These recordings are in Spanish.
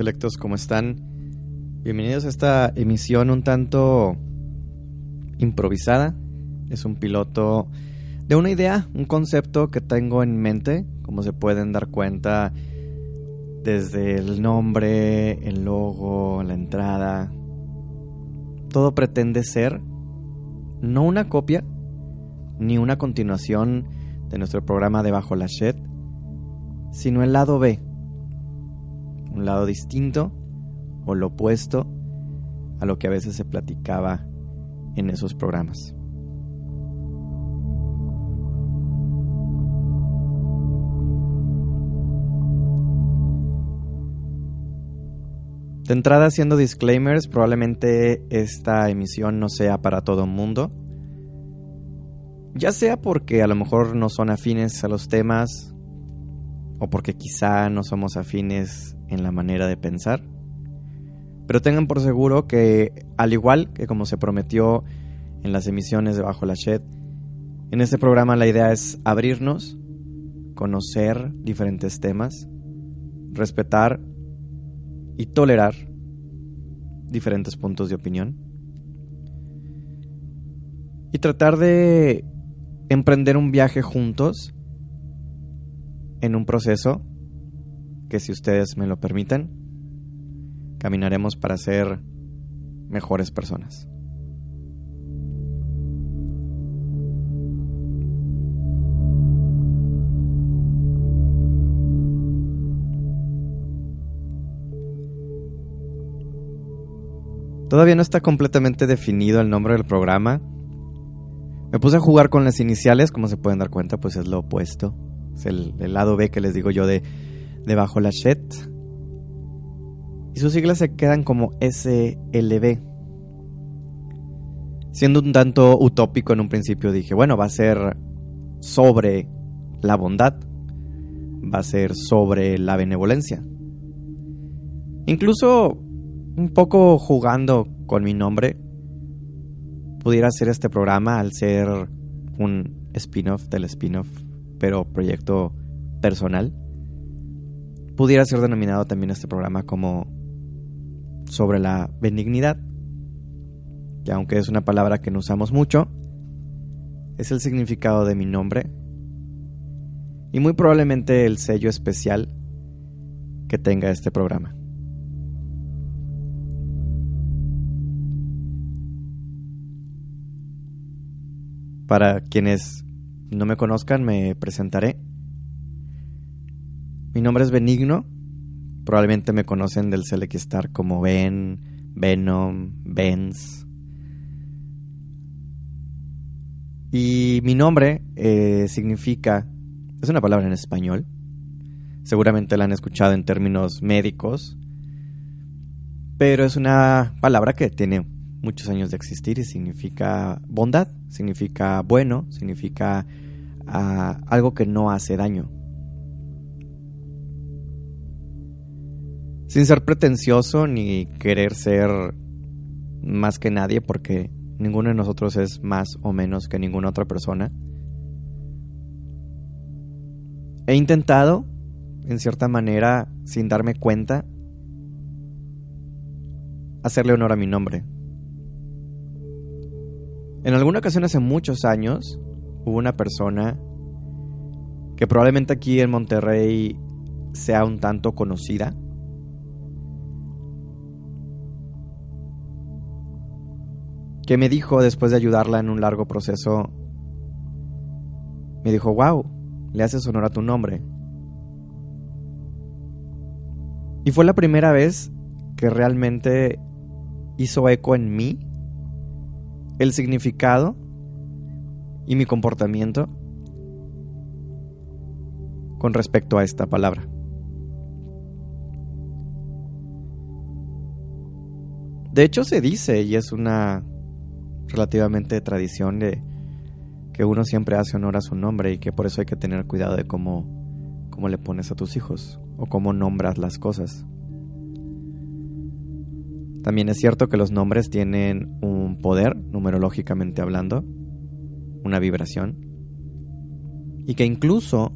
selectos, ¿cómo están? Bienvenidos a esta emisión un tanto improvisada. Es un piloto de una idea, un concepto que tengo en mente, como se pueden dar cuenta desde el nombre, el logo, la entrada. Todo pretende ser no una copia ni una continuación de nuestro programa de Bajo la Shed, sino el lado B un lado distinto o lo opuesto a lo que a veces se platicaba en esos programas. De entrada haciendo disclaimers, probablemente esta emisión no sea para todo mundo. Ya sea porque a lo mejor no son afines a los temas o porque quizá no somos afines en la manera de pensar. Pero tengan por seguro que, al igual que como se prometió en las emisiones de Bajo la Shed, en este programa la idea es abrirnos, conocer diferentes temas, respetar y tolerar diferentes puntos de opinión y tratar de emprender un viaje juntos en un proceso que si ustedes me lo permiten, caminaremos para ser mejores personas. Todavía no está completamente definido el nombre del programa. Me puse a jugar con las iniciales, como se pueden dar cuenta, pues es lo opuesto. El, lado B que les digo yo de debajo la SHET. Y sus siglas se quedan como SLB. Siendo un tanto utópico en un principio, dije, bueno, va a ser sobre la bondad, va a ser sobre la benevolencia. Incluso un poco jugando con mi nombre, pudiera ser este programa al ser un spin-off del spin-off, pero proyecto personal pudiera ser denominado también este programa como sobre la benignidad, que aunque es una palabra que no usamos mucho, es el significado de mi nombre y muy probablemente el sello especial que tenga este programa. Para quienes no me conozcan, me presentaré. Mi nombre es Benigno. Probablemente me conocen del Star como Ben, Venom, Benz. Y mi nombre eh, significa, es una palabra en español, seguramente la han escuchado en términos médicos, Pero es una palabra que tiene muchos años de existir y significa bondad, significa bueno, significa ah, algo que no hace daño. Sin ser pretencioso ni querer ser más que nadie, porque ninguno de nosotros es más o menos que ninguna otra persona. He intentado, en cierta manera, sin darme cuenta, hacerle honor a mi nombre. En alguna ocasión hace muchos años hubo una persona que probablemente aquí en Monterrey sea un tanto conocida. Que me dijo después de ayudarla en un largo proceso, me dijo, wow, le haces honor a tu nombre. Y fue la primera vez que realmente hizo eco en mí el significado y mi comportamiento con respecto a esta palabra. De hecho se dice, y es una relativamente tradición de que uno siempre hace honor a su nombre y que por eso hay que tener cuidado de cómo, cómo le pones a tus hijos o cómo nombras las cosas. También es cierto que los nombres tienen un poder, numerológicamente hablando, una vibración, y que incluso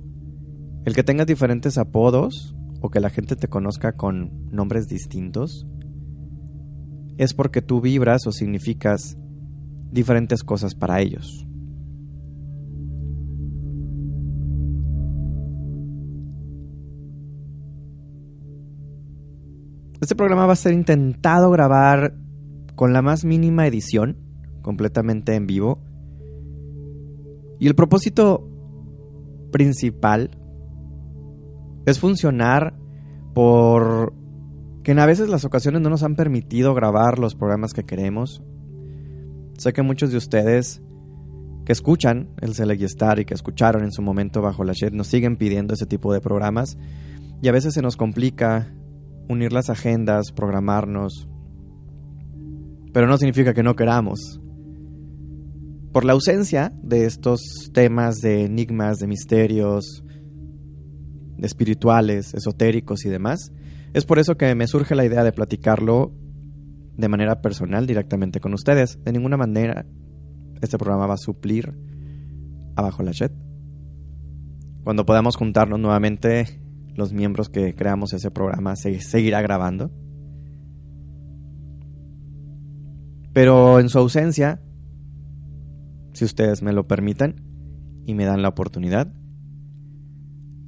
el que tengas diferentes apodos o que la gente te conozca con nombres distintos, es porque tú vibras o significas diferentes cosas para ellos. Este programa va a ser intentado grabar con la más mínima edición, completamente en vivo. Y el propósito principal es funcionar por que a veces las ocasiones no nos han permitido grabar los programas que queremos. Sé que muchos de ustedes que escuchan el Select Star y que escucharon en su momento bajo la shed nos siguen pidiendo ese tipo de programas y a veces se nos complica unir las agendas, programarnos, pero no significa que no queramos. Por la ausencia de estos temas de enigmas, de misterios, de espirituales, esotéricos y demás, es por eso que me surge la idea de platicarlo de manera personal directamente con ustedes. De ninguna manera este programa va a suplir abajo la chat. Cuando podamos juntarnos nuevamente los miembros que creamos ese programa se seguirá grabando. Pero en su ausencia, si ustedes me lo permiten y me dan la oportunidad,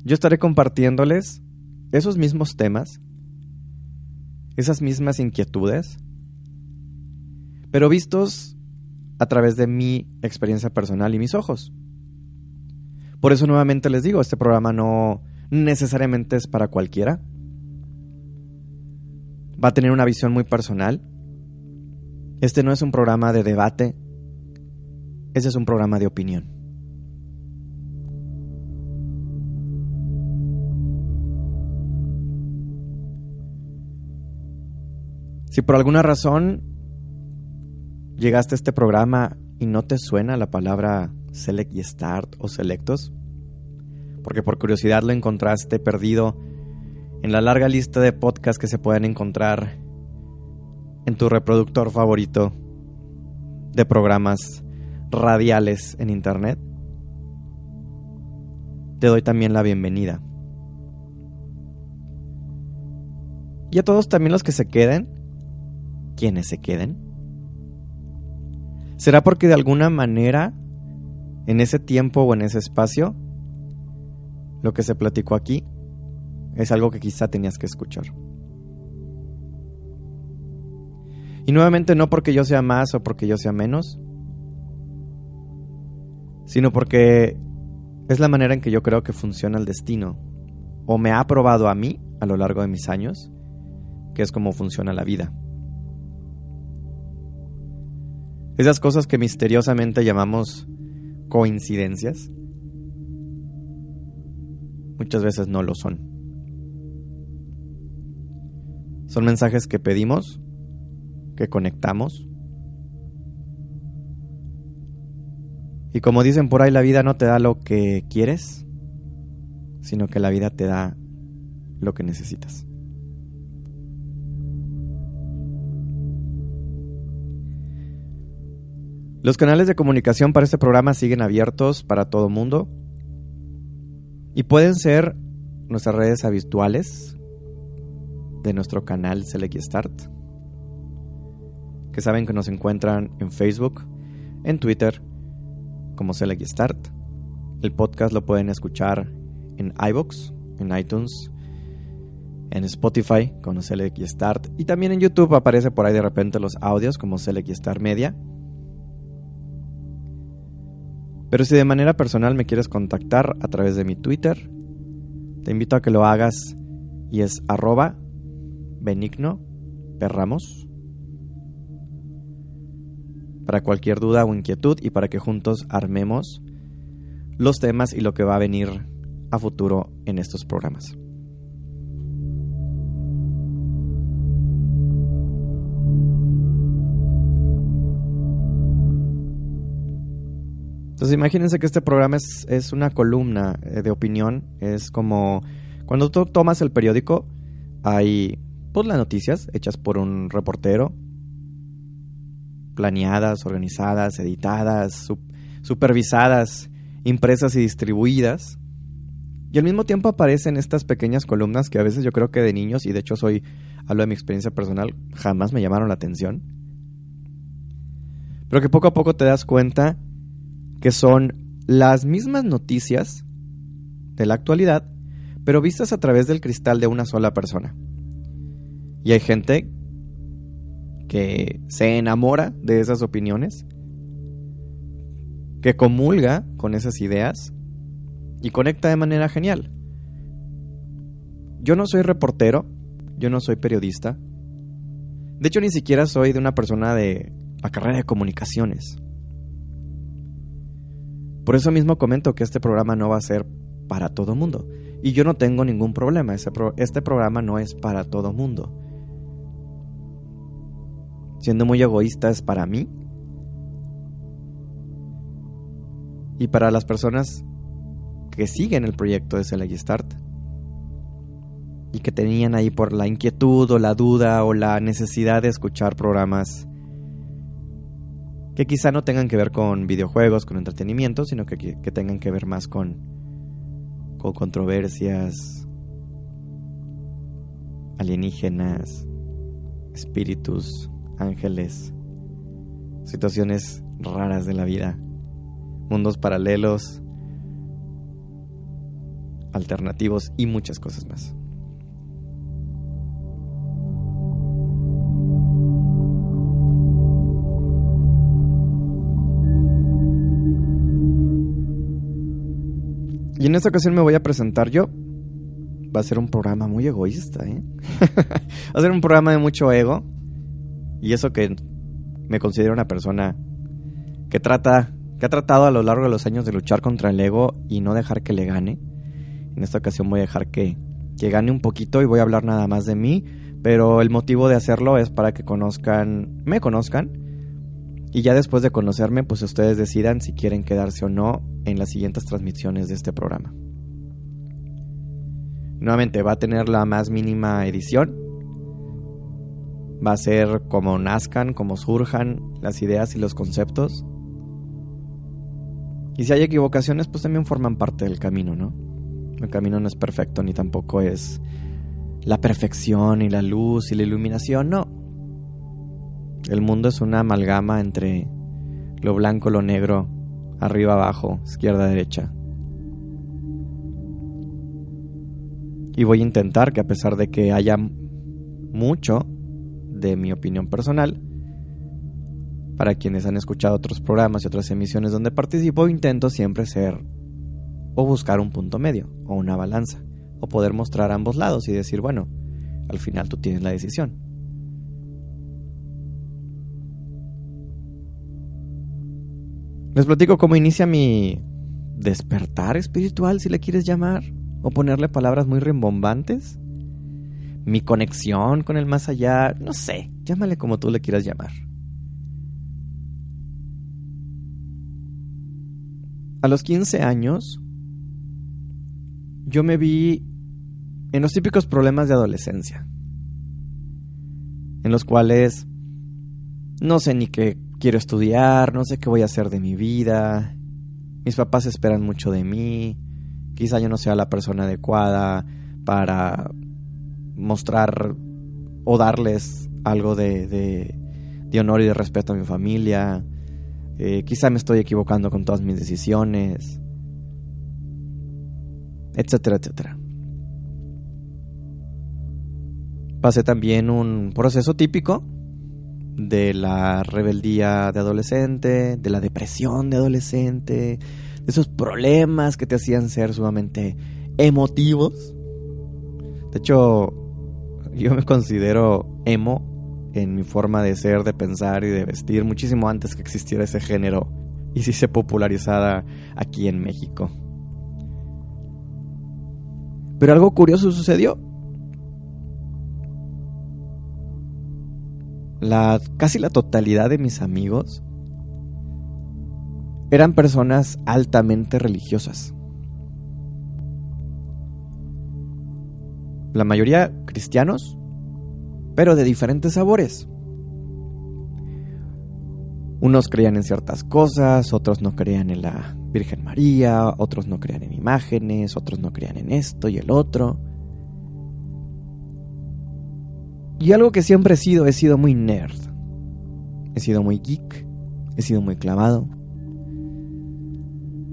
yo estaré compartiéndoles esos mismos temas, esas mismas inquietudes, pero vistos a través de mi experiencia personal y mis ojos. Por eso nuevamente les digo, este programa no, necesariamente es para cualquiera. Va a tener una visión muy personal. Este no es un programa de debate, ese es un programa de opinión. Si por alguna razón llegaste a este programa y no te suena la palabra select y start o selectos, porque por curiosidad lo encontraste perdido en la larga lista de podcasts que se pueden encontrar en tu reproductor favorito de programas radiales en Internet, te doy también la bienvenida. Y a todos también los que se queden, quienes se queden, será porque de alguna manera, en ese tiempo o en ese espacio, lo que se platicó aquí es algo que quizá tenías que escuchar. Y nuevamente no porque yo sea más o porque yo sea menos, sino porque es la manera en que yo creo que funciona el destino, o me ha probado a mí a lo largo de mis años, que es como funciona la vida. Esas cosas que misteriosamente llamamos coincidencias, muchas veces no lo son. Son mensajes que pedimos que conectamos. Y como dicen por ahí, la vida no te da lo que quieres, sino que la vida te da lo que necesitas. Los canales de comunicación para este programa siguen abiertos para todo mundo y pueden ser nuestras redes habituales de nuestro canal Select Start, que saben que nos encuentran en Facebook, en Twitter, como Select Start. El podcast lo pueden escuchar en iBox, en iTunes, en Spotify como Select Start y también en YouTube aparece por ahí de repente los audios como Select Start Media. Pero si de manera personal me quieres contactar a través de mi Twitter, te invito a que lo hagas y es arroba benigno perramos para cualquier duda o inquietud y para que juntos armemos los temas y lo que va a venir a futuro en estos programas. Entonces imagínense que este programa es, es una columna eh, de opinión, es como cuando tú tomas el periódico, hay pues las noticias hechas por un reportero, planeadas, organizadas, editadas, supervisadas, impresas y distribuidas. Y al mismo tiempo aparecen estas pequeñas columnas que a veces yo creo que de niños, y de hecho soy, hablo de mi experiencia personal, jamás me llamaron la atención. Pero que poco a poco te das cuenta que son las mismas noticias de la actualidad, pero vistas a través del cristal de una sola persona. Y hay gente que se enamora de esas opiniones, que comulga con esas ideas y conecta de manera genial. Yo no soy reportero, yo no soy periodista. De hecho, ni siquiera soy de una persona de la carrera de comunicaciones. Por eso mismo comento que este programa no va a ser para todo mundo. Y yo no tengo ningún problema. Este, programa no es para todo mundo siendo muy egoístas para mí y para las personas que siguen el proyecto de Select Start y que tenían ahí por la inquietud o la duda o la necesidad de escuchar programas que quizá no tengan que ver con videojuegos, con entretenimiento, sino que, que tengan que ver más con, con controversias alienígenas, espíritus, ángeles, situaciones raras de la vida, mundos paralelos, alternativos y muchas cosas más. Y en esta ocasión me voy a presentar yo. Va a ser un programa muy egoísta, ¿eh? Va a ser un programa de mucho ego. Y eso que me considero una persona que trata, que ha tratado a lo largo de los años de luchar contra el ego y no dejar que le gane. En esta ocasión voy a dejar que, que gane un poquito y voy a hablar nada más de mí, pero el motivo de hacerlo es para que conozcan, me conozcan y ya después de conocerme, pues ustedes decidan si quieren quedarse o no en las siguientes transmisiones de este programa. Nuevamente va a tener la más mínima edición, va a ser como nazcan, como surjan las ideas y los conceptos. Y si hay equivocaciones, pues también forman parte del camino, ¿no? El camino no es perfecto ni tampoco es la perfección y la luz y la iluminación, no. El mundo es una amalgama entre lo blanco, lo negro, arriba, abajo, izquierda, derecha. Y voy a intentar que a pesar de que haya mucho, de mi opinión personal. Para quienes han escuchado otros programas y otras emisiones donde participo, intento siempre ser o buscar un punto medio o una balanza o poder mostrar ambos lados y decir, bueno, al final tú tienes la decisión. Les platico cómo inicia mi despertar espiritual, si le quieres llamar, o ponerle palabras muy rimbombantes mi conexión con el más allá, no sé. Llámale como tú le quieras llamar. A los 15 años, yo me vi en los típicos problemas de adolescencia, en los cuales no sé ni qué quiero estudiar, no sé qué voy a hacer de mi vida, mis papás esperan mucho de mí, quizá yo no sea la persona adecuada para mostrar o darles algo de, de, honor y de respeto a mi familia, eh, quizá me estoy equivocando con todas mis decisiones, etcétera, etcétera. Pasé también un proceso típico de la rebeldía de adolescente, de la depresión de adolescente, de esos problemas que te hacían ser sumamente emotivos. De hecho, yo me considero emo en mi forma de ser, de pensar y de vestir muchísimo antes que existiera ese género y si se popularizara aquí en México. Pero algo curioso sucedió. La, casi la totalidad de mis amigos eran personas altamente religiosas. La mayoría cristianos, pero de diferentes sabores. Unos creían en ciertas cosas, otros no creían en la Virgen María, otros no creían en imágenes, otros no creían en esto y el otro. Y algo que siempre he sido, he sido muy nerd. He sido muy geek. He sido muy clavado.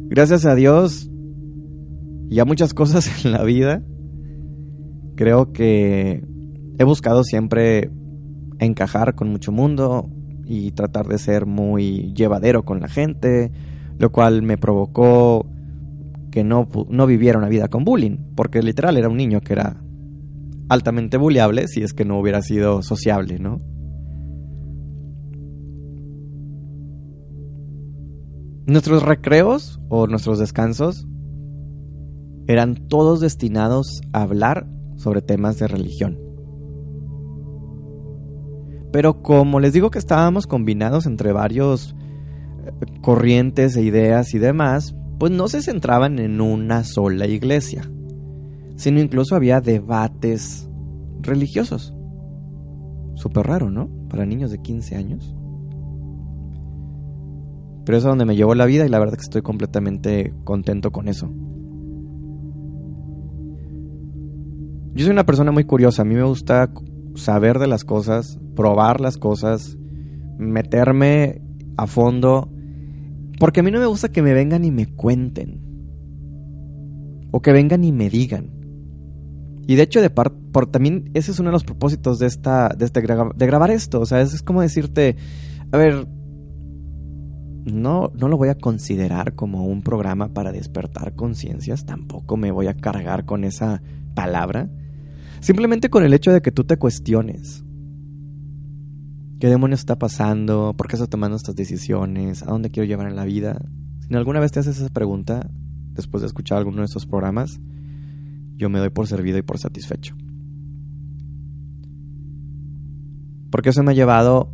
Gracias a Dios y a muchas cosas en la vida, creo que he buscado siempre encajar con mucho mundo y tratar de ser muy llevadero con la gente, lo cual me provocó que no, no viviera una vida con bullying, porque literal era un niño que era altamente bulleable si es que no hubiera sido sociable, ¿no? Nuestros recreos o nuestros descansos eran todos destinados a hablar sobre temas de religión. Pero como les digo que estábamos combinados entre varios eh, corrientes e ideas y demás, pues no se centraban en una sola iglesia sino incluso había debates religiosos. Súper raro, ¿no? Para niños de 15 años. Pero es a donde me llevó la vida y la verdad que estoy completamente contento con eso. Yo soy una persona muy curiosa, a mí me gusta saber de las cosas, probar las cosas, meterme a fondo, porque a mí no me gusta que me vengan y me cuenten, o que vengan y me digan. Y de hecho, de por también ese es uno de los propósitos de esta, de, este, de grabar esto. O sea, es, como decirte, a ver, no, no lo voy a considerar como un programa para despertar conciencias. Tampoco me voy a cargar con esa palabra. Simplemente con el hecho de que tú te cuestiones. ¿Qué demonios está pasando? ¿Por qué estoy tomando estas decisiones? ¿A dónde quiero llevar en la vida? Si alguna vez te haces esa pregunta, después de escuchar alguno de estos programas, yo me doy por servido y por satisfecho. Porque eso me ha llevado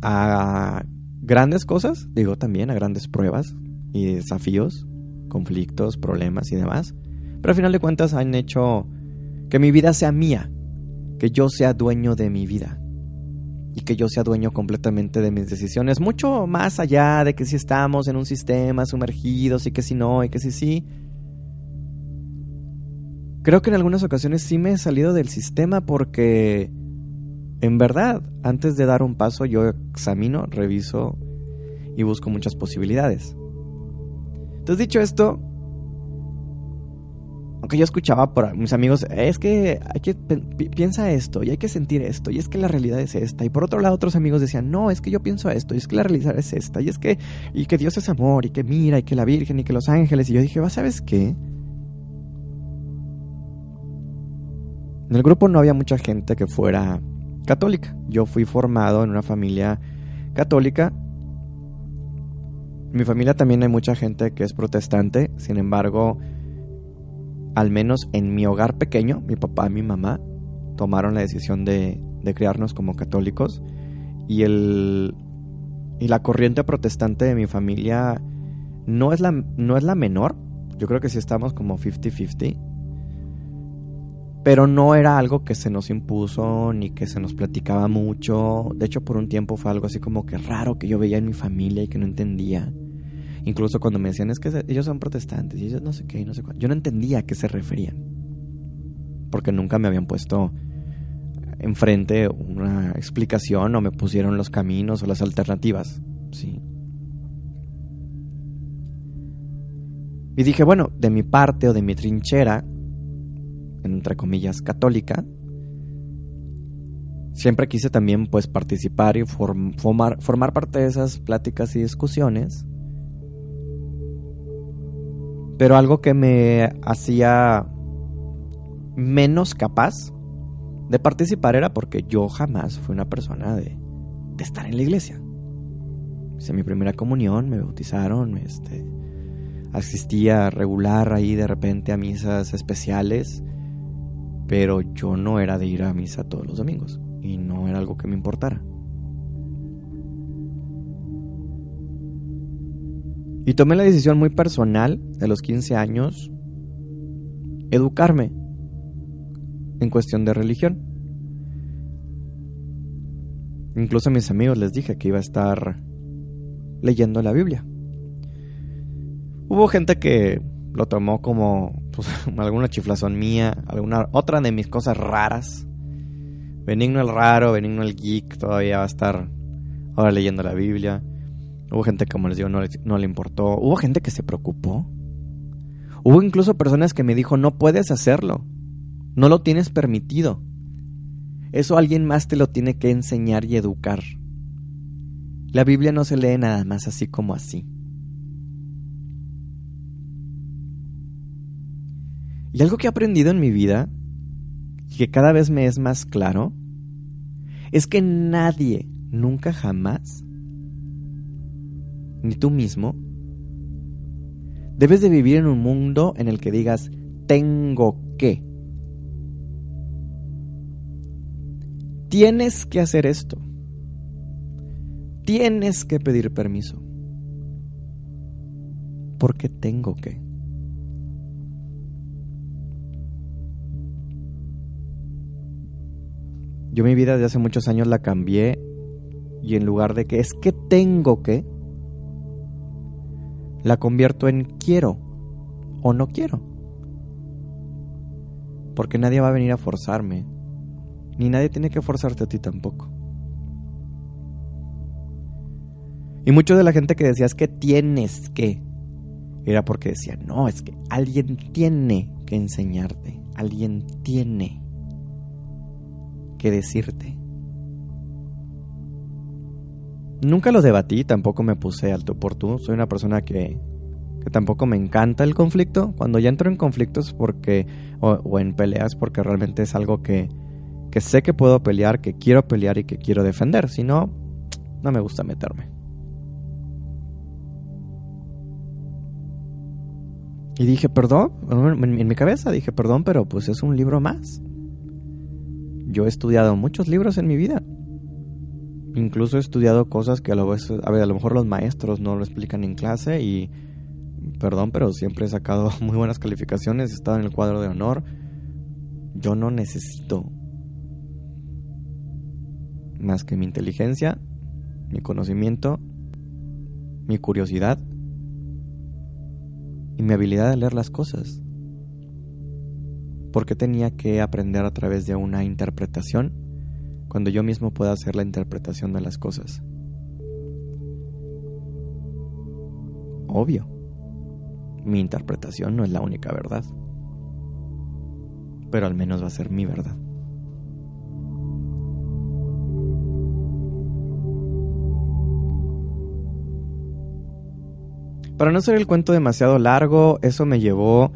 a grandes cosas, digo también a grandes pruebas y desafíos, conflictos, problemas y demás. Pero al final de cuentas han hecho que mi vida sea mía, que yo sea dueño de mi vida y que yo sea dueño completamente de mis decisiones, mucho más allá de que si estamos en un sistema sumergidos y que si no y que si sí. Creo que en algunas ocasiones sí me he salido del sistema porque, en verdad, antes de dar un paso yo examino, reviso y busco muchas posibilidades. Entonces, dicho esto, aunque yo escuchaba por mis amigos, es que hay que piensa esto y hay que sentir esto y es que la realidad es esta y por otro lado otros amigos decían, "No, es que yo pienso esto y es que la realidad es esta y es que y que Dios es amor y que mira y que la Virgen y que los ángeles" y yo dije, "¿Sabes qué?" En el grupo no había mucha gente que fuera católica. Yo fui formado en una familia católica. En mi familia también hay mucha gente que es protestante. Sin embargo, al menos en mi hogar pequeño, mi papá y mi mamá tomaron la decisión de, de criarnos como católicos y el y la corriente protestante de mi familia no es la no es la menor. Yo creo que sí estamos como 50-50. Pero no era algo que se nos impuso ni que se nos platicaba mucho. De hecho, por un tiempo fue algo así como que raro que yo veía en mi familia y que no entendía. Incluso cuando me decían es que ellos son protestantes y ellos no sé qué no sé cuál. Yo no entendía a qué se referían. Porque nunca me habían puesto enfrente una explicación o me pusieron los caminos o las alternativas. Sí. Y dije, bueno, de mi parte o de mi trinchera, entre comillas, católica, siempre quise también pues participar y formar, formar parte de esas pláticas y discusiones. Pero algo que me hacía menos capaz de participar era porque yo jamás fui una persona de, de estar en la iglesia. Hice mi primera comunión, me bautizaron, este, asistía regular ahí de repente a misas especiales, pero yo no era de ir a misa todos los domingos y no era algo que me importara. Y tomé la decisión muy personal de los 15 años educarme en cuestión de religión. Incluso a mis amigos les dije que iba a estar leyendo la Biblia. Hubo gente que lo tomó como pues, alguna chiflazón mía, alguna otra de mis cosas raras. Benigno el raro, benigno el geek, todavía va a estar ahora leyendo la Biblia. Hubo gente, como les digo, no, no le importó. Hubo gente que se preocupó. Hubo incluso personas que me dijo, no puedes hacerlo. No lo tienes permitido. Eso alguien más te lo tiene que enseñar y educar. La Biblia no se lee nada más así como así. Y algo que he aprendido en mi vida, y que cada vez me es más claro, es que nadie, nunca jamás, ni tú mismo, debes de vivir en un mundo en el que digas, tengo que. Tienes que hacer esto. Tienes que pedir permiso. Porque tengo que. Yo mi vida desde hace muchos años la cambié y en lugar de que es que tengo que, la convierto en quiero o no quiero. Porque nadie va a venir a forzarme, ni nadie tiene que forzarte a ti tampoco. Y mucho de la gente que decía es que tienes que, era porque decía, no, es que alguien tiene que enseñarte, alguien tiene que decirte. Nunca lo debatí, tampoco me puse alto por tú, soy una persona que, que tampoco me encanta el conflicto. Cuando ya entro en conflictos porque, o, o en peleas porque realmente es algo que, que sé que puedo pelear, que quiero pelear y que quiero defender. Si no, no me gusta meterme. Y dije, perdón, en, mi cabeza dije, perdón, pero pues es un libro más. Yo he estudiado muchos libros en mi vida. Incluso he estudiado cosas que a lo, a, ver, a lo mejor los maestros no lo explican en clase y, perdón, pero siempre he sacado muy buenas calificaciones, he estado en el cuadro de honor. Yo no necesito más que mi inteligencia, mi conocimiento, mi curiosidad y mi habilidad de leer las cosas. ¿Por qué tenía que aprender a través de una interpretación cuando yo mismo puedo hacer la interpretación de las cosas? Obvio, mi interpretación no es la única verdad, pero al menos va a ser mi verdad. Para no hacer el cuento demasiado largo, eso me llevó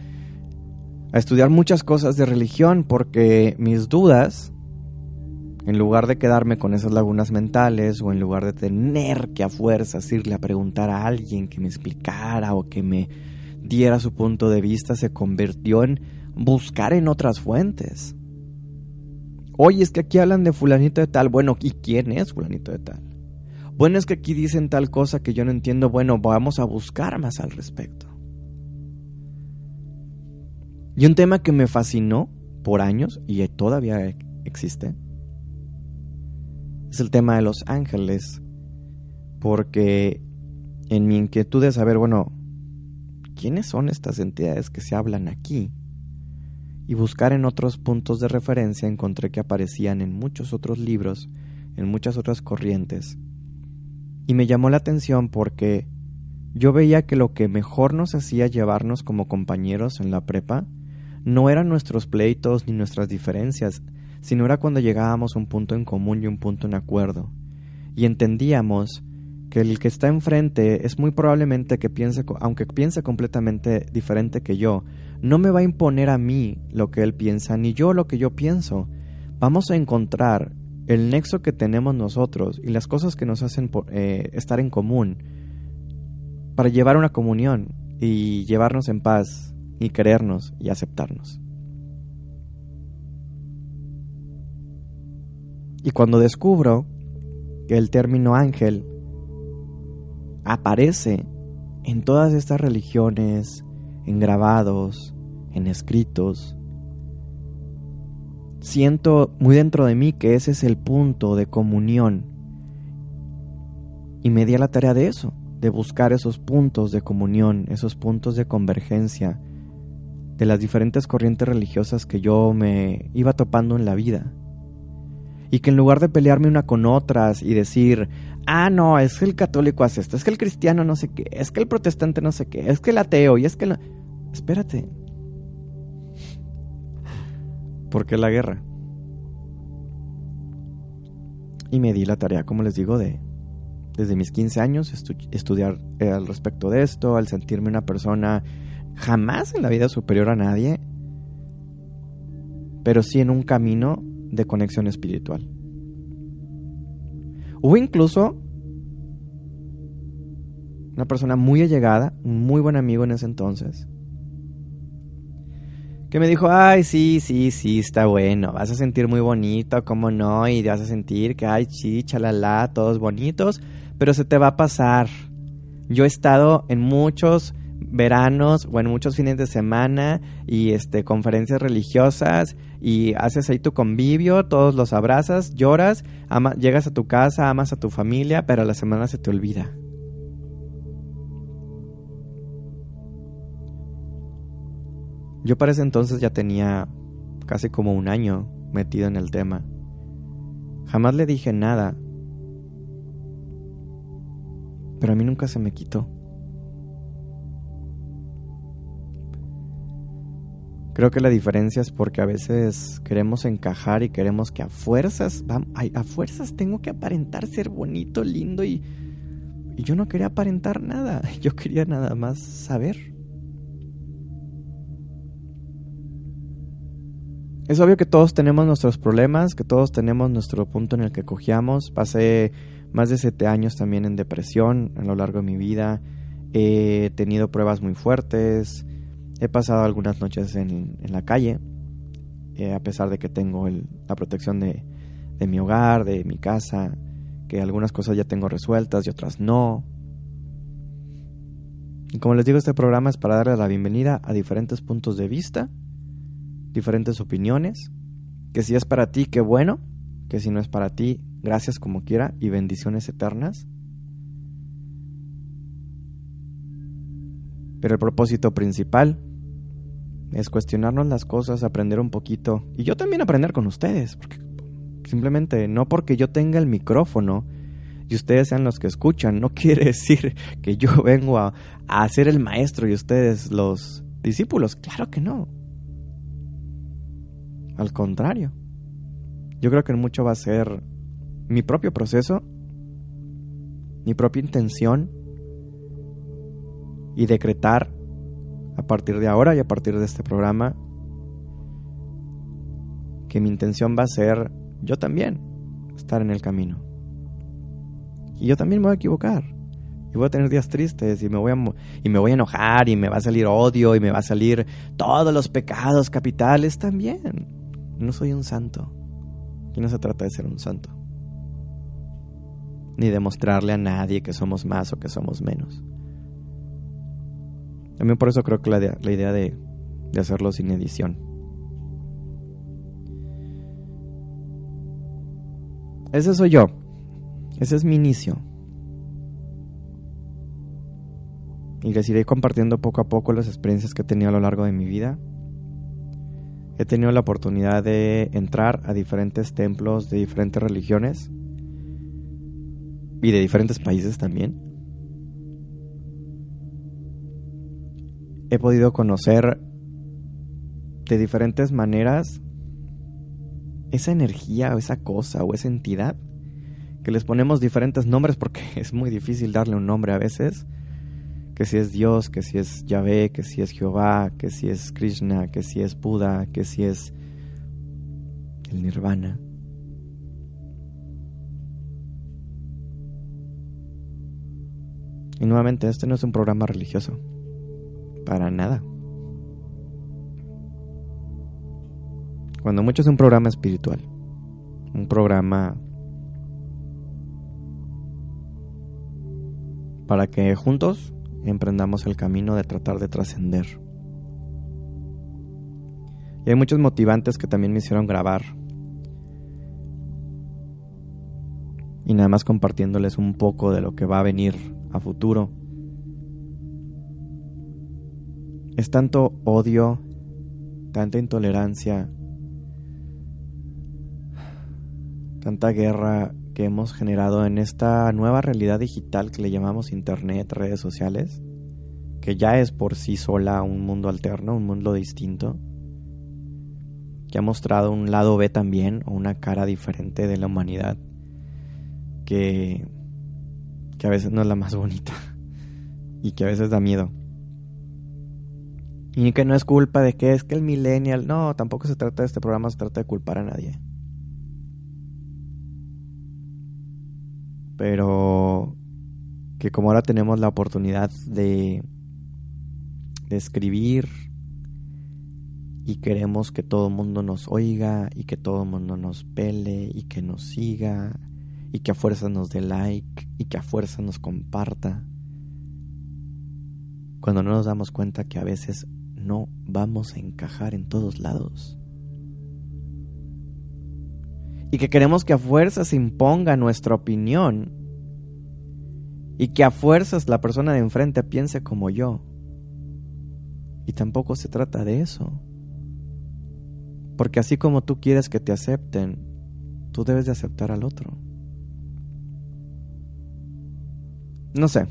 a estudiar muchas cosas de religión porque mis dudas, en lugar de quedarme con esas lagunas mentales o en lugar de tener que a fuerzas irle a preguntar a alguien que me explicara o que me diera su punto de vista, se convirtió en buscar en otras fuentes. Oye, es que aquí hablan de fulanito de tal. Bueno, ¿y quién es fulanito de tal? Bueno, es que aquí dicen tal cosa que yo no entiendo. Bueno, vamos a buscar más al respecto. Y un tema que me fascinó por años y todavía existe es el tema de los ángeles. Porque en mi inquietud de saber, bueno, ¿quiénes son estas entidades que se hablan aquí? Y buscar en otros puntos de referencia encontré que aparecían en muchos otros libros, en muchas otras corrientes. Y me llamó la atención porque yo veía que lo que mejor nos hacía llevarnos como compañeros en la prepa no eran nuestros pleitos ni nuestras diferencias, sino era cuando llegábamos a un punto en común y un punto en acuerdo. Y entendíamos que el que está enfrente es muy probablemente que piense, aunque piense completamente diferente que yo, no me va a imponer a mí lo que él piensa, ni yo lo que yo pienso. Vamos a encontrar el nexo que tenemos nosotros y las cosas que nos hacen eh, estar en común para llevar una comunión y llevarnos en paz y querernos y aceptarnos. Y cuando descubro que el término ángel aparece en todas estas religiones, en grabados, en escritos, siento muy dentro de mí que ese es el punto de comunión. Y me di a la tarea de eso, de buscar esos puntos de comunión, esos puntos de convergencia de las diferentes corrientes religiosas que yo me iba topando en la vida y que en lugar de pelearme una con otras y decir, ah, no, es que el católico hace esto, es que el cristiano no sé qué, es que el protestante no sé qué, es que el ateo y es que... La... Espérate. ¿Por qué la guerra? Y me di la tarea, como les digo, de desde mis 15 años estudiar eh, al respecto de esto, al sentirme una persona jamás en la vida superior a nadie, pero sí en un camino de conexión espiritual. Hubo incluso una persona muy allegada, un muy buen amigo en ese entonces, que me dijo, ay, sí, sí, sí, está bueno, vas a sentir muy bonito, cómo no, y vas a sentir que, ay, sí, chalala, todos bonitos, pero se te va a pasar. Yo he estado en muchos veranos o en muchos fines de semana y este conferencias religiosas y haces ahí tu convivio, todos los abrazas, lloras, llegas a tu casa, amas a tu familia, pero la semana se te olvida. Yo para ese entonces ya tenía casi como un año metido en el tema. Jamás le dije nada, pero a mí nunca se me quitó. Creo que la diferencia es porque a veces queremos encajar y queremos que a fuerzas, a fuerzas tengo que aparentar ser bonito, lindo y, yo no quería aparentar nada, yo quería nada más saber. Es obvio que todos tenemos nuestros problemas, que todos tenemos nuestro punto en el que cojeamos. Pasé más de siete años también en depresión a lo largo de mi vida. He tenido pruebas muy fuertes, He pasado algunas noches en, la calle, eh, a pesar de que tengo la protección de, de mi hogar, de mi casa, que algunas cosas ya tengo resueltas y otras no. Y como les digo, este programa es para darle la bienvenida a diferentes puntos de vista, diferentes opiniones, que si es para ti, qué bueno, que si no es para ti, gracias como quiera y bendiciones eternas. Pero el propósito principal es cuestionarnos las cosas, aprender un poquito. Y yo también aprender con ustedes, porque simplemente no porque yo tenga el micrófono y ustedes sean los que escuchan, no quiere decir que yo vengo a, a ser el maestro y ustedes los discípulos. Claro que no. Al contrario. Yo creo que mucho va a ser mi propio proceso, mi propia intención y decretar a partir de ahora y a partir de este programa que mi intención va a ser yo también estar en el camino. Y yo también me voy a equivocar. Y voy a tener días tristes y me voy a, y me voy a enojar y me va a salir odio y me va a salir todos los pecados capitales también. No soy un santo. Y no se trata de ser un santo. Ni demostrarle a nadie que somos más o que somos menos. También por eso creo que la, idea de, de hacerlo sin edición. Ese soy yo. Ese es mi inicio. Y les iré compartiendo poco a poco las experiencias que he tenido a lo largo de mi vida. He tenido la oportunidad de entrar a diferentes templos de diferentes religiones y de diferentes países también. He podido conocer de diferentes maneras esa energía o esa cosa o esa entidad que les ponemos diferentes nombres porque es muy difícil darle un nombre a veces. Que si es Dios, que si es Yahvé, que si es Jehová, que si es Krishna, que si es Buda, que si es el Nirvana. Y nuevamente, este no es un programa religioso. Para nada. Cuando mucho es un programa espiritual. Un programa para que juntos emprendamos el camino de tratar de trascender. Y hay muchos motivantes que también me hicieron grabar. Y nada más compartiéndoles un poco de lo que va a venir a futuro. Es tanto odio, tanta intolerancia, tanta guerra que hemos generado en esta nueva realidad digital que le llamamos Internet, redes sociales, que ya es por sí sola un mundo alterno, un mundo distinto, que ha mostrado un lado B también, o una cara diferente de la humanidad, que, que a veces no es la más bonita y que a veces da miedo. Y que no es culpa de que es que el millennial, no, tampoco se trata de este programa, se trata de culpar a nadie. Pero que como ahora tenemos la oportunidad de, de escribir y queremos que todo el mundo nos oiga y que todo mundo nos pele y que nos siga y que a fuerza nos dé like y que a fuerza nos comparta. Cuando no nos damos cuenta que a veces no vamos a encajar en todos lados. Y que queremos que a fuerzas imponga nuestra opinión. Y que a fuerzas la persona de enfrente piense como yo. Y tampoco se trata de eso. Porque así como tú quieres que te acepten, tú debes de aceptar al otro. No sé.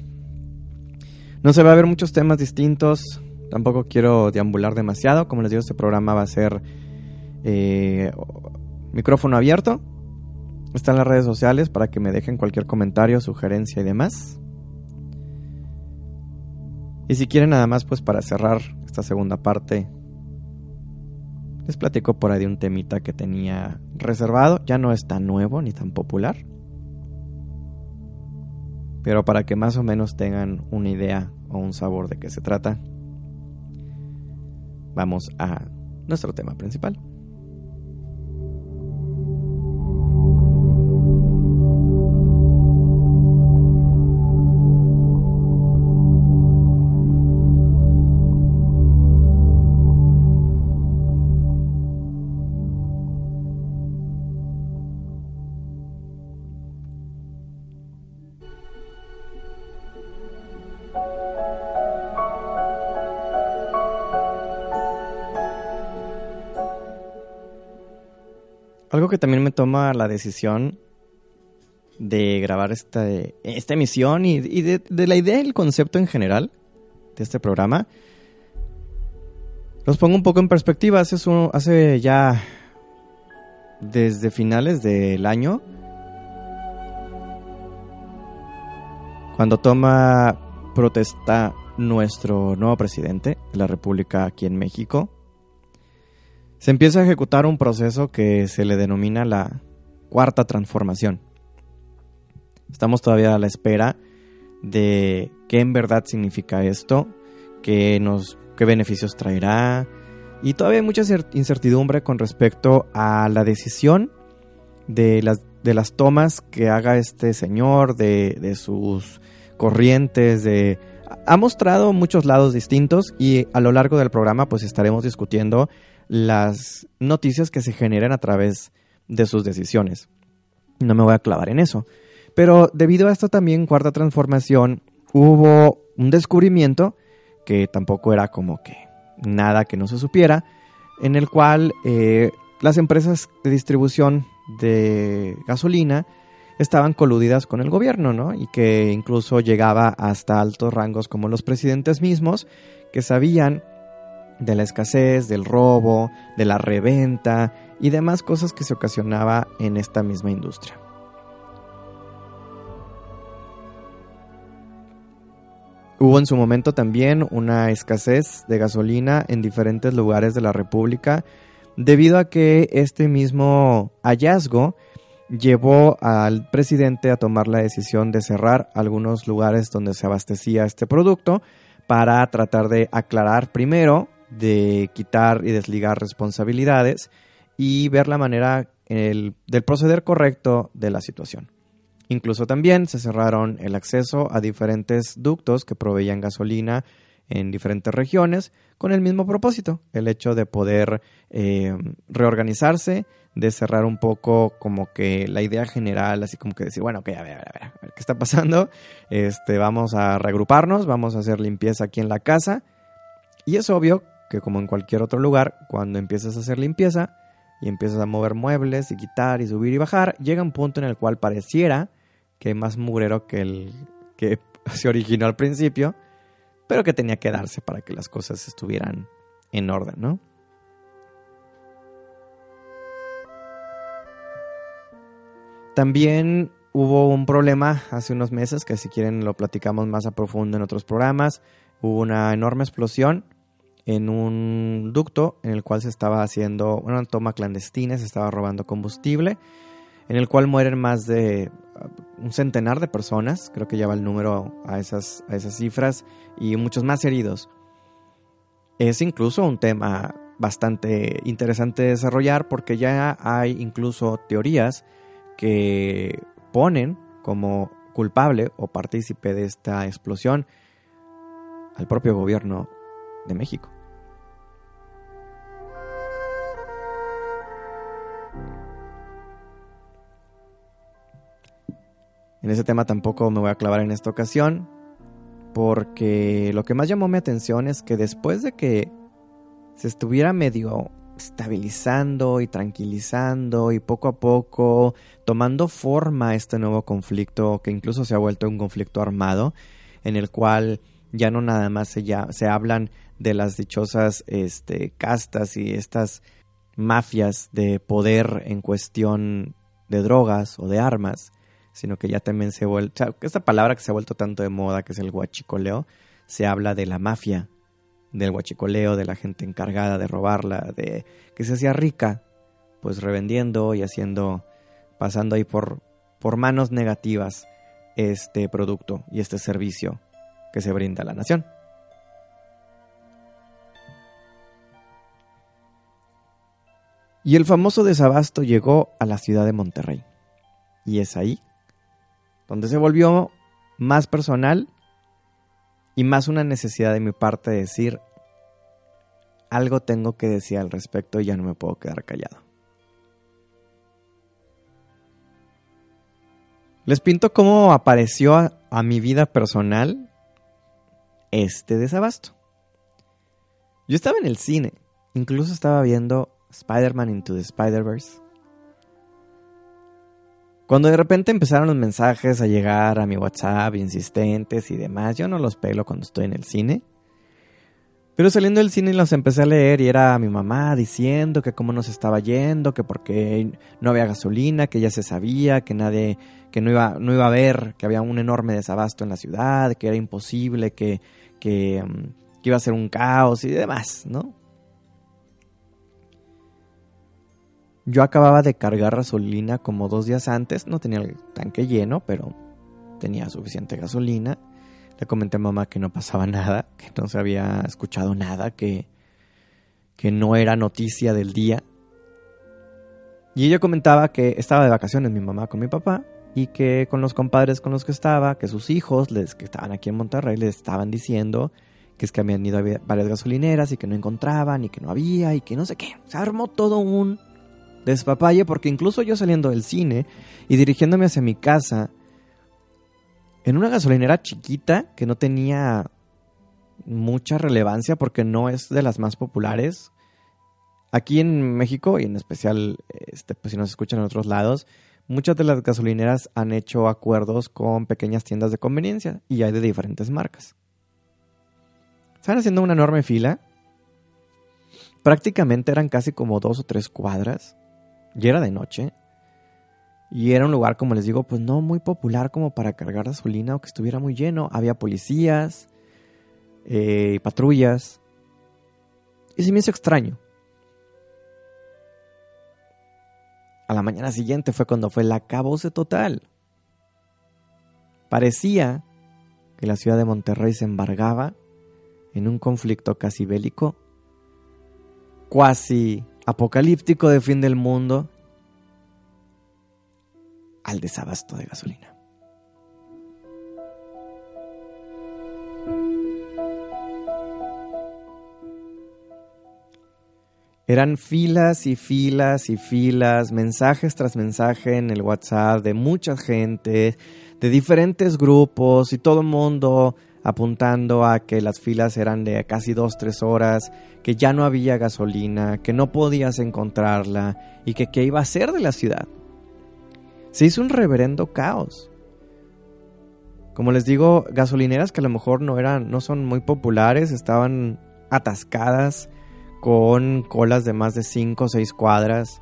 No se va a ver muchos temas distintos. Tampoco quiero deambular demasiado. Como les digo, este programa va a ser eh, micrófono abierto. Está en las redes sociales para que me dejen cualquier comentario, sugerencia y demás. Y si quieren nada más, pues para cerrar esta segunda parte, les platico por ahí un temita que tenía reservado. Ya no es tan nuevo ni tan popular. Pero para que más o menos tengan una idea o un sabor de qué se trata, vamos a nuestro tema principal. Algo que también me toma la decisión de grabar esta, esta emisión y, de, la idea y el concepto en general de este programa, los pongo un poco en perspectiva. Hace, hace ya desde finales del año, cuando toma protesta nuestro nuevo presidente de la República aquí en México, se empieza a ejecutar un proceso que se le denomina la cuarta transformación. Estamos todavía a la espera de qué en verdad significa esto, qué, nos, qué beneficios traerá, y todavía hay mucha incertidumbre con respecto a la decisión de las, de las tomas que haga este señor, de, de sus corrientes, de... Ha mostrado muchos lados distintos y a lo largo del programa pues estaremos discutiendo las noticias que se generan a través de sus decisiones. No me voy a clavar en eso. Pero debido a esto también, cuarta transformación, hubo un descubrimiento que tampoco era como que nada que no se supiera, en el cual eh, las empresas de distribución de gasolina estaban coludidas con el gobierno, ¿no? Y que incluso llegaba hasta altos rangos como los presidentes mismos, que sabían de la escasez, del robo, de la reventa y demás cosas que se ocasionaba en esta misma industria. Hubo en su momento también una escasez de gasolina en diferentes lugares de la República debido a que este mismo hallazgo llevó al presidente a tomar la decisión de cerrar algunos lugares donde se abastecía este producto para tratar de aclarar primero, de quitar y desligar responsabilidades y ver la manera del proceder correcto de la situación. Incluso también se cerraron el acceso a diferentes ductos que proveían gasolina en diferentes regiones con el mismo propósito, el hecho de poder eh, reorganizarse, de cerrar un poco como que la idea general, así como que decir, bueno, ok, a ver, a ver, a ver, ¿qué está pasando? Este, vamos a reagruparnos, vamos a hacer limpieza aquí en la casa. Y es obvio que como en cualquier otro lugar, cuando empiezas a hacer limpieza y empiezas a mover muebles y quitar y subir y bajar, llega un punto en el cual pareciera que más mugrero que el que se originó al principio, pero que tenía que darse para que las cosas estuvieran en orden, ¿no? También hubo un problema hace unos meses, que si quieren lo platicamos más a profundo en otros programas. Hubo una enorme explosión en un ducto en el cual se estaba haciendo una toma clandestina, se estaba robando combustible, en el cual mueren más de un centenar de personas, creo que lleva el número a esas, a esas cifras, y muchos más heridos. Es incluso un tema bastante interesante de desarrollar porque ya hay incluso teorías que ponen como culpable o partícipe de esta explosión al propio gobierno de México. En ese tema tampoco me voy a clavar en esta ocasión, porque lo que más llamó mi atención es que después de que se estuviera medio estabilizando y tranquilizando y poco a poco tomando forma este nuevo conflicto que incluso se ha vuelto un conflicto armado en el cual ya no nada más se, ya, se hablan de las dichosas este, castas y estas mafias de poder en cuestión de drogas o de armas, sino que ya también se vuelve, esta palabra que se ha vuelto tanto de moda, que es el guachicoleo, se habla de la mafia, del guachicoleo, de la gente encargada de robarla, de que se hacía rica, pues revendiendo y haciendo, pasando ahí por, por manos negativas este producto y este servicio que se brinda a la nación. Y el famoso desabasto llegó a la ciudad de Monterrey. Y es ahí donde se volvió más personal y más una necesidad de mi parte de decir, algo tengo que decir al respecto y ya no me puedo quedar callado. Les pinto cómo apareció a, mi vida personal este desabasto. Yo estaba en el cine, incluso estaba viendo Spider-Man Into the Spider-Verse cuando de repente empezaron los mensajes a llegar a mi WhatsApp insistentes y demás, yo no los pelo cuando estoy en el cine. Pero saliendo del cine los empecé a leer y era mi mamá diciendo que cómo nos estaba yendo, que porque no había gasolina, que ya se sabía, que nadie, que no iba, no iba a haber, que había un enorme desabasto en la ciudad, que era imposible, que, que, mm, que iba a ser un caos y demás, ¿no? Yo acababa de cargar gasolina como dos días antes, no tenía el tanque lleno, pero tenía suficiente gasolina. Le comenté a mamá que no pasaba nada, que no se había escuchado nada, que, que no era noticia del día. Y ella comentaba que estaba de vacaciones mi mamá con mi papá y que con los compadres con los que estaba, que sus hijos, les, que estaban aquí en Monterrey, les estaban diciendo que es que habían ido a varias gasolineras y que no encontraban y que no había y que no sé qué. Se armó todo un despapalle porque incluso yo saliendo del cine y dirigiéndome hacia mi casa en una gasolinera chiquita que no tenía mucha relevancia porque no es de las más populares. Aquí en México y en especial este, pues si nos escuchan en otros lados, muchas de las gasolineras han hecho acuerdos con pequeñas tiendas de conveniencia y hay de diferentes marcas. Estaban haciendo una enorme fila. Prácticamente eran casi como dos o tres cuadras. Y era de noche. Y era un lugar, como les digo, pues no muy popular como para cargar gasolina o que estuviera muy lleno. Había policías, eh, patrullas. Y se me hizo extraño. A la mañana siguiente fue cuando fue la cabose total. Parecía que la ciudad de Monterrey se embargaba en un conflicto casi bélico, cuasi apocalíptico de fin del mundo, al desabasto de gasolina. Eran filas y filas y filas, mensajes tras mensaje en el WhatsApp de mucha gente, de diferentes grupos y todo el mundo apuntando a que las filas eran de casi dos, tres horas, que ya no había gasolina, que no podías encontrarla y que qué iba a ser de la ciudad. Se hizo un reverendo caos. Como les digo, gasolineras que a lo mejor no eran, no son muy populares, estaban atascadas con colas de más de 5 o 6 cuadras,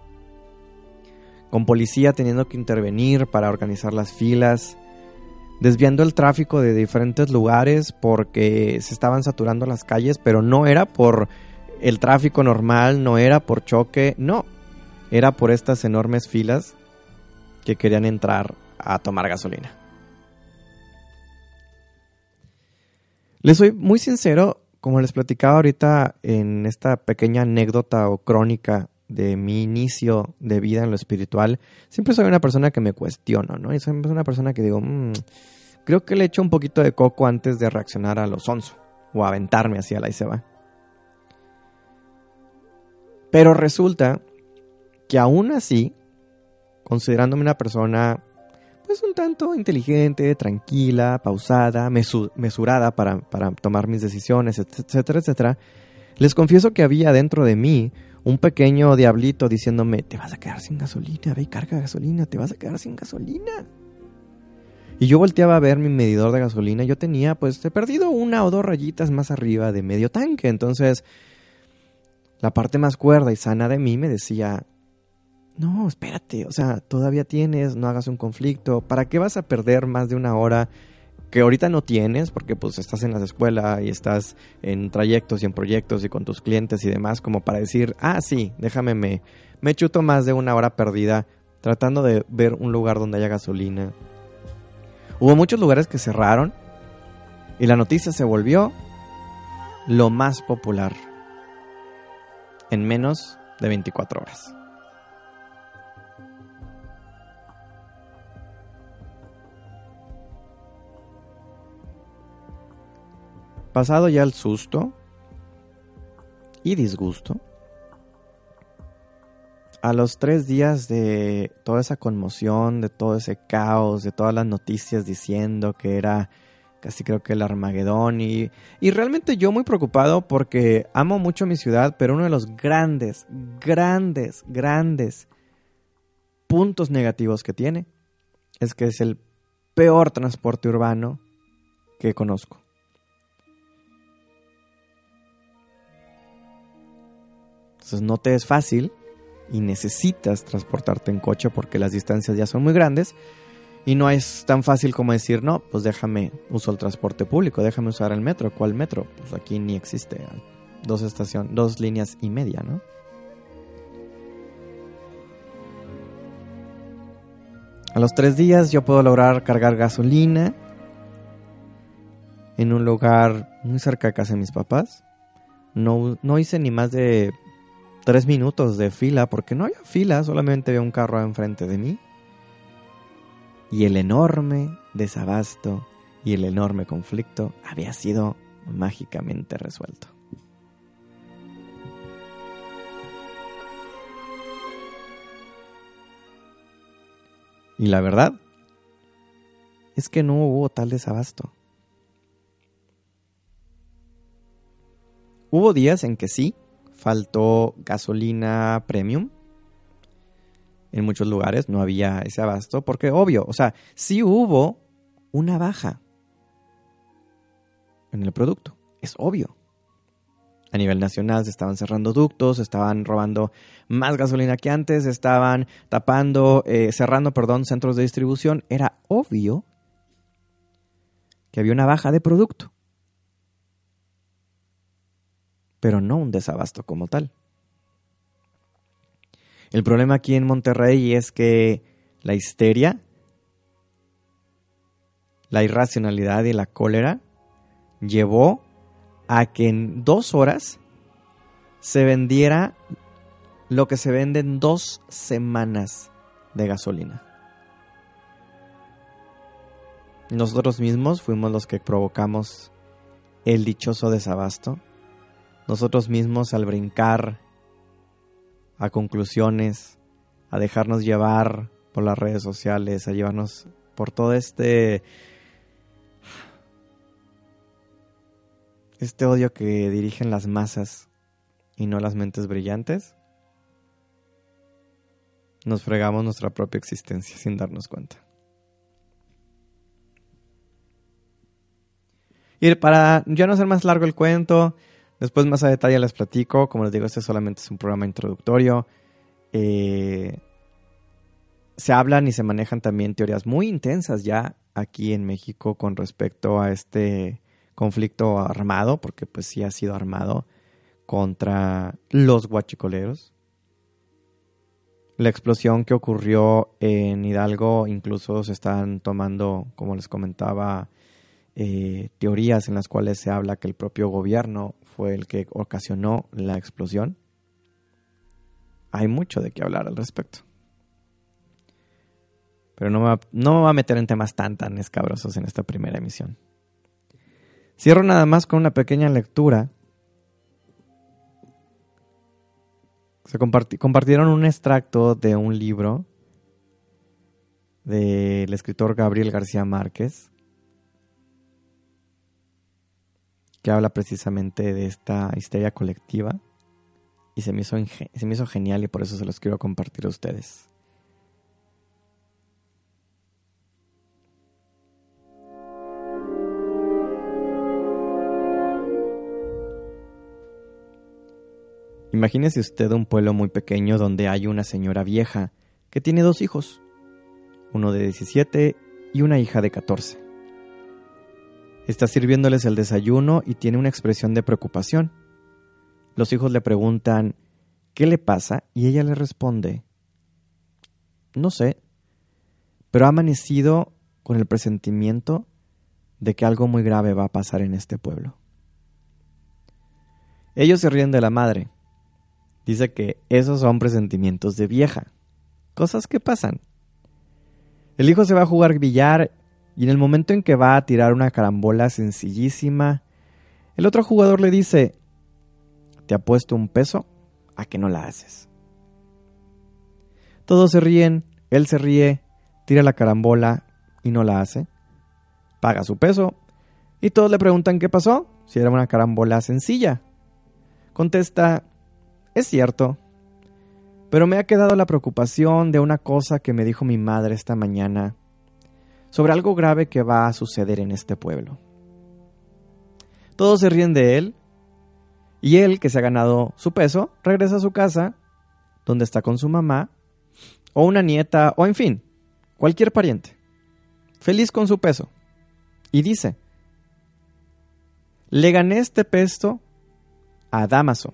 con policía teniendo que intervenir para organizar las filas, desviando el tráfico de diferentes lugares porque se estaban saturando las calles, pero no era por el tráfico normal, no era por choque, no, era por estas enormes filas que querían entrar a tomar gasolina. Les soy muy sincero, como les platicaba ahorita en esta pequeña anécdota o crónica de mi inicio de vida en lo espiritual, siempre soy una persona que me cuestiono, ¿no? Y soy una persona que digo, mm, creo que le echo un poquito de coco antes de reaccionar a lo sonso o aventarme hacia la y se va. Pero resulta que aún así, considerándome una persona pues un tanto inteligente, tranquila, pausada, mesurada para, para tomar mis decisiones, etcétera, etcétera, les confieso que había dentro de mí un pequeño diablito diciéndome, te vas a quedar sin gasolina, ve y carga gasolina, te vas a quedar sin gasolina. Y yo volteaba a ver mi medidor de gasolina, yo tenía pues he perdido una o dos rayitas más arriba de medio tanque, entonces la parte más cuerda y sana de mí me decía, no, espérate, o sea, todavía tienes, no hagas un conflicto, ¿para qué vas a perder más de una hora que ahorita no tienes, porque pues estás en la escuela y estás en trayectos y en proyectos y con tus clientes y demás, como para decir, ah, sí, déjame, me, me chuto más de una hora perdida tratando de ver un lugar donde haya gasolina. Hubo muchos lugares que cerraron y la noticia se volvió lo más popular en menos de 24 horas. Pasado ya el susto y disgusto, a los tres días de toda esa conmoción, de todo ese caos, de todas las noticias diciendo que era casi creo que el Armagedón y, y realmente yo muy preocupado porque amo mucho mi ciudad, pero uno de los grandes, grandes, grandes puntos negativos que tiene es que es el peor transporte urbano que conozco. Entonces no te es fácil y necesitas transportarte en coche porque las distancias ya son muy grandes y no es tan fácil como decir, no, pues déjame, uso el transporte público, déjame usar el metro. ¿Cuál metro? Pues aquí ni existe. Dos estaciones, dos líneas y media, ¿no? A los tres días yo puedo lograr cargar gasolina en un lugar muy cerca de casa de mis papás. No, no hice ni más de tres minutos de fila, porque no había fila, solamente había un carro enfrente de mí. Y el enorme desabasto y el enorme conflicto había sido mágicamente resuelto. Y la verdad es que no hubo tal desabasto. Hubo días en que sí, faltó gasolina premium. En muchos lugares no había ese abasto, porque obvio, o sea, sí hubo una baja en el producto, es obvio. A nivel nacional se estaban cerrando ductos, estaban robando más gasolina que antes, estaban tapando, eh, cerrando, perdón, centros de distribución. Era obvio que había una baja de producto. Pero no un desabasto como tal. El problema aquí en Monterrey es que la histeria, la irracionalidad y la cólera llevó a que en dos horas se vendiera lo que se vende en dos semanas de gasolina. Nosotros mismos fuimos los que provocamos el dichoso desabasto nosotros mismos al brincar a conclusiones, a dejarnos llevar por las redes sociales, a llevarnos por todo este este odio que dirigen las masas y no las mentes brillantes, nos fregamos nuestra propia existencia sin darnos cuenta. Y para ya no hacer más largo el cuento, Después más a detalle les platico. Como les digo, este solamente es un programa introductorio. Eh, se hablan y se manejan también teorías muy intensas ya aquí en México con respecto a este conflicto armado, porque pues sí ha sido armado contra los guachicoleros. La explosión que ocurrió en Hidalgo, incluso se están tomando, como les comentaba, eh, teorías en las cuales se habla que el propio gobierno fue el que ocasionó la explosión. Hay mucho de qué hablar al respecto. Pero no me, va, no me va a meter en temas tan tan escabrosos en esta primera emisión. Cierro nada más con una pequeña lectura. Se compartieron un extracto de un libro del escritor Gabriel García Márquez que habla precisamente de esta histeria colectiva y se me, hizo se me hizo genial y por eso se los quiero compartir a ustedes. Imagínese usted un pueblo muy pequeño donde hay una señora vieja que tiene dos hijos, uno de 17 y una hija de 14. Está sirviéndoles el desayuno y tiene una expresión de preocupación. Los hijos le preguntan, ¿qué le pasa? Y ella le responde, no sé, pero ha amanecido con el presentimiento de que algo muy grave va a pasar en este pueblo. Ellos se ríen de la madre. Dice que esos son presentimientos de vieja, cosas que pasan. El hijo se va a jugar billar y en el momento en que va a tirar una carambola sencillísima, el otro jugador le dice, te apuesto un peso a que no la haces. Todos se ríen, él se ríe, tira la carambola y no la hace. Paga su peso y todos le preguntan qué pasó, si era una carambola sencilla. Contesta, es cierto, pero me ha quedado la preocupación de una cosa que me dijo mi madre esta mañana sobre algo grave que va a suceder en este pueblo. Todos se ríen de él y él, que se ha ganado su peso, regresa a su casa, donde está con su mamá, o una nieta, o en fin, cualquier pariente, feliz con su peso, y dice, le gané este pesto a Damaso,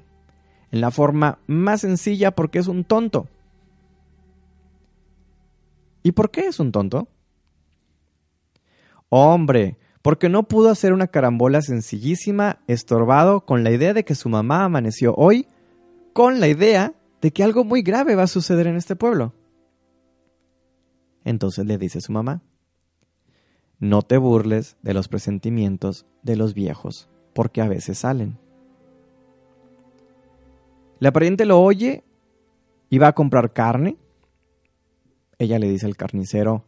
en la forma más sencilla porque es un tonto. ¿Y por qué es un tonto? Hombre, porque no pudo hacer una carambola sencillísima, estorbado con la idea de que su mamá amaneció hoy con la idea de que algo muy grave va a suceder en este pueblo. Entonces le dice su mamá, no te burles de los presentimientos de los viejos, porque a veces salen. La pariente lo oye y va a comprar carne. Ella le dice al carnicero,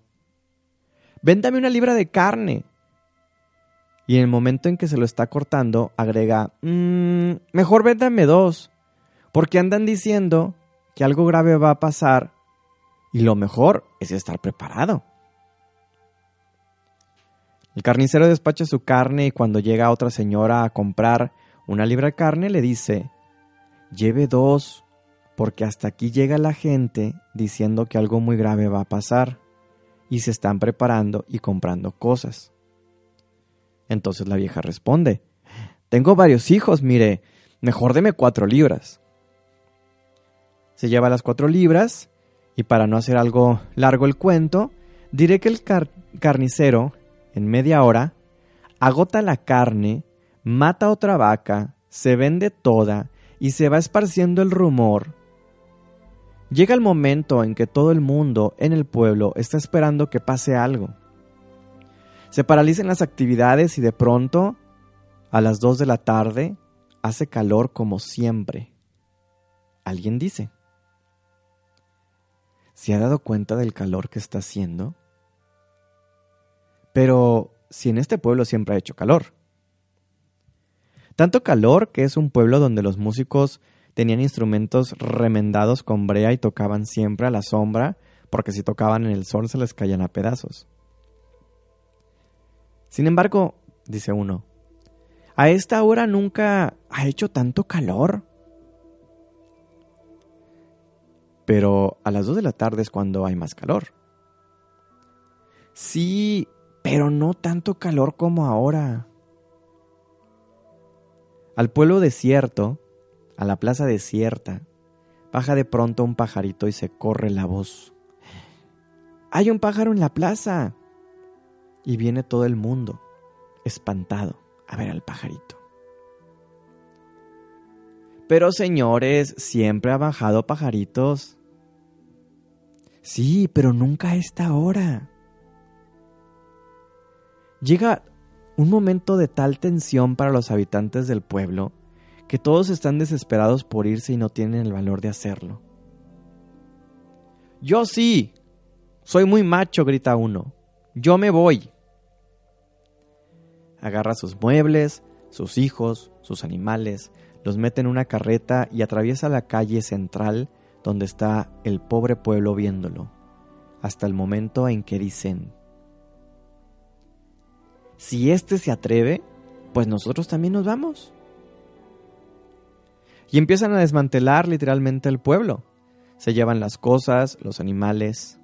véndame una libra de carne. Y en el momento en que se lo está cortando, agrega, mm, mejor véndame dos, porque andan diciendo que algo grave va a pasar y lo mejor es estar preparado. El carnicero despacha su carne y cuando llega otra señora a comprar una libra de carne le dice, lleve dos, porque hasta aquí llega la gente diciendo que algo muy grave va a pasar y se están preparando y comprando cosas. Entonces la vieja responde, tengo varios hijos, mire, mejor deme cuatro libras. Se lleva las cuatro libras y para no hacer algo largo el cuento, diré que el carnicero, en media hora, agota la carne, mata otra vaca, se vende toda y se va esparciendo el rumor. Llega el momento en que todo el mundo en el pueblo está esperando que pase algo. Se paralicen las actividades y de pronto, a las dos de la tarde, hace calor como siempre. Alguien dice, ¿se ha dado cuenta del calor que está haciendo? Pero si en este pueblo siempre ha hecho calor. Tanto calor que es un pueblo donde los músicos tenían instrumentos remendados con brea y tocaban siempre a la sombra, porque si tocaban en el sol se les caían a pedazos. Sin embargo, dice uno, a esta hora nunca ha hecho tanto calor. Pero a las 2 de la tarde es cuando hay más calor. Sí, pero no tanto calor como ahora. Al pueblo desierto, a la plaza desierta, baja de pronto un pajarito y se corre la voz. Hay un pájaro en la plaza. Y viene todo el mundo, espantado, a ver al pajarito. Pero señores, siempre ha bajado pajaritos. Sí, pero nunca a esta hora. Llega un momento de tal tensión para los habitantes del pueblo que todos están desesperados por irse y no tienen el valor de hacerlo. Yo sí, soy muy macho, grita uno. Yo me voy. Agarra sus muebles, sus hijos, sus animales, los mete en una carreta y atraviesa la calle central donde está el pobre pueblo viéndolo, hasta el momento en que dicen, si éste se atreve, pues nosotros también nos vamos. Y empiezan a desmantelar literalmente el pueblo. Se llevan las cosas, los animales,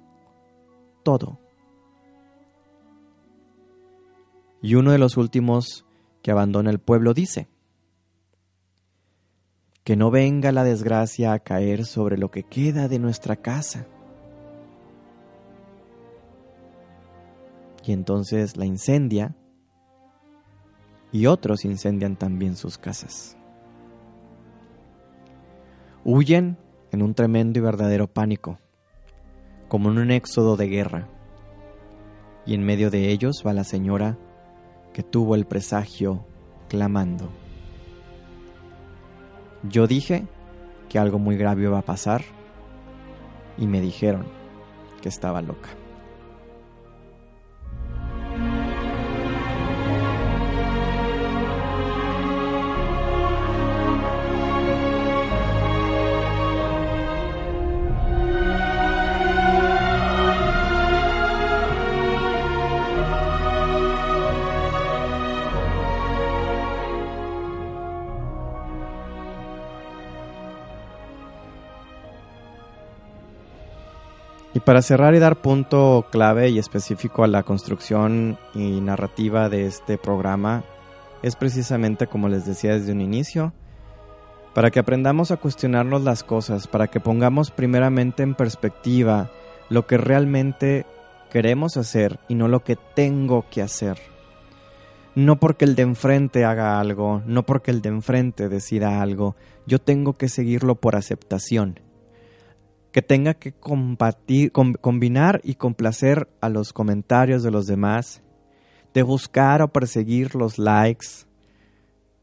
todo. Y uno de los últimos que abandona el pueblo dice, que no venga la desgracia a caer sobre lo que queda de nuestra casa. Y entonces la incendia y otros incendian también sus casas. Huyen en un tremendo y verdadero pánico, como en un éxodo de guerra, y en medio de ellos va la señora que tuvo el presagio clamando. Yo dije que algo muy grave iba a pasar y me dijeron que estaba loca. Para cerrar y dar punto clave y específico a la construcción y narrativa de este programa, es precisamente como les decía desde un inicio, para que aprendamos a cuestionarnos las cosas, para que pongamos primeramente en perspectiva lo que realmente queremos hacer y no lo que tengo que hacer. No porque el de enfrente haga algo, no porque el de enfrente decida algo, yo tengo que seguirlo por aceptación. Que tenga que combatir, combinar y complacer a los comentarios de los demás, de buscar o perseguir los likes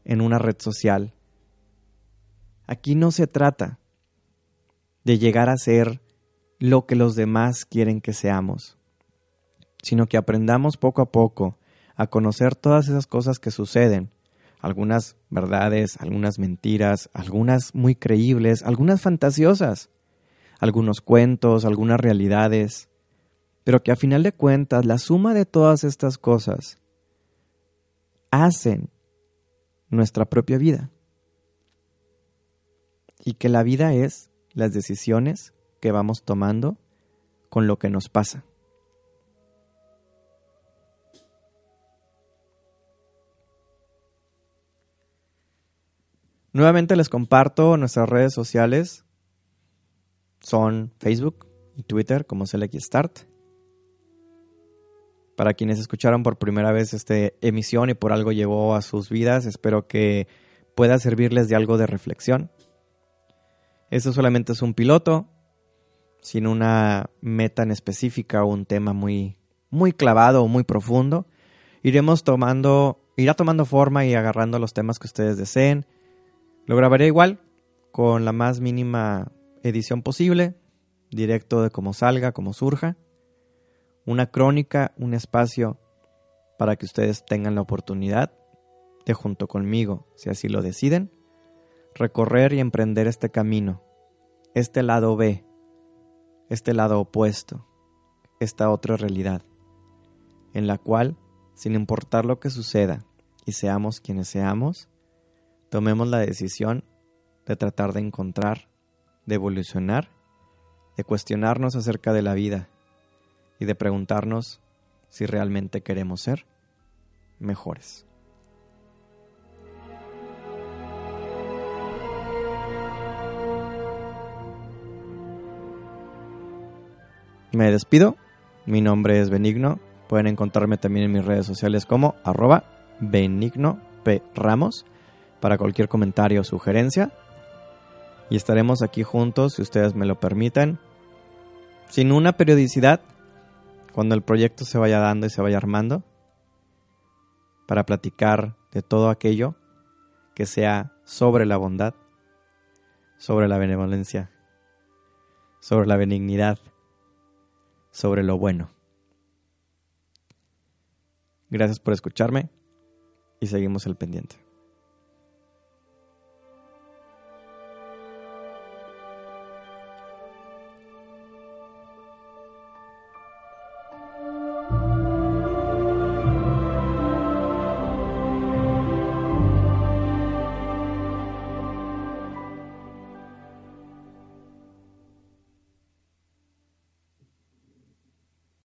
en una red social. Aquí no se trata de llegar a ser lo que los demás quieren que seamos, sino que aprendamos poco a poco a conocer todas esas cosas que suceden, algunas verdades, algunas mentiras, algunas muy creíbles, algunas fantasiosas, algunos cuentos, algunas realidades, pero que a final de cuentas la suma de todas estas cosas hacen nuestra propia vida. Y que la vida es las decisiones que vamos tomando con lo que nos pasa. Nuevamente les comparto nuestras redes sociales. Son Facebook y Twitter como Select Start. Para quienes escucharon por primera vez esta emisión y por algo llegó a sus vidas, espero que pueda servirles de algo de reflexión. Esto solamente es un piloto, sin una meta en específica o un tema muy, muy clavado o muy profundo. Iremos tomando, irá tomando forma y agarrando los temas que ustedes deseen. Lo grabaré igual, con la más mínima edición posible, directo de cómo salga, como surja. Una crónica, un espacio para que ustedes tengan la oportunidad de junto conmigo, si así lo deciden, recorrer y emprender este camino, este lado B este lado opuesto, esta otra realidad, en la cual, sin importar lo que suceda y seamos quienes seamos, tomemos la decisión de tratar de encontrar, de evolucionar, de cuestionarnos acerca de la vida y de preguntarnos si realmente queremos ser mejores. Me despido. Mi nombre es Benigno. Pueden encontrarme también en mis redes sociales como arroba Benigno P. Ramos para cualquier comentario o sugerencia. Y estaremos aquí juntos, si ustedes me lo permiten, sin una periodicidad, cuando el proyecto se vaya dando y se vaya armando, para platicar de todo aquello que sea sobre la bondad, sobre la benevolencia, sobre la benignidad sobre lo bueno. Gracias por escucharme y seguimos el pendiente.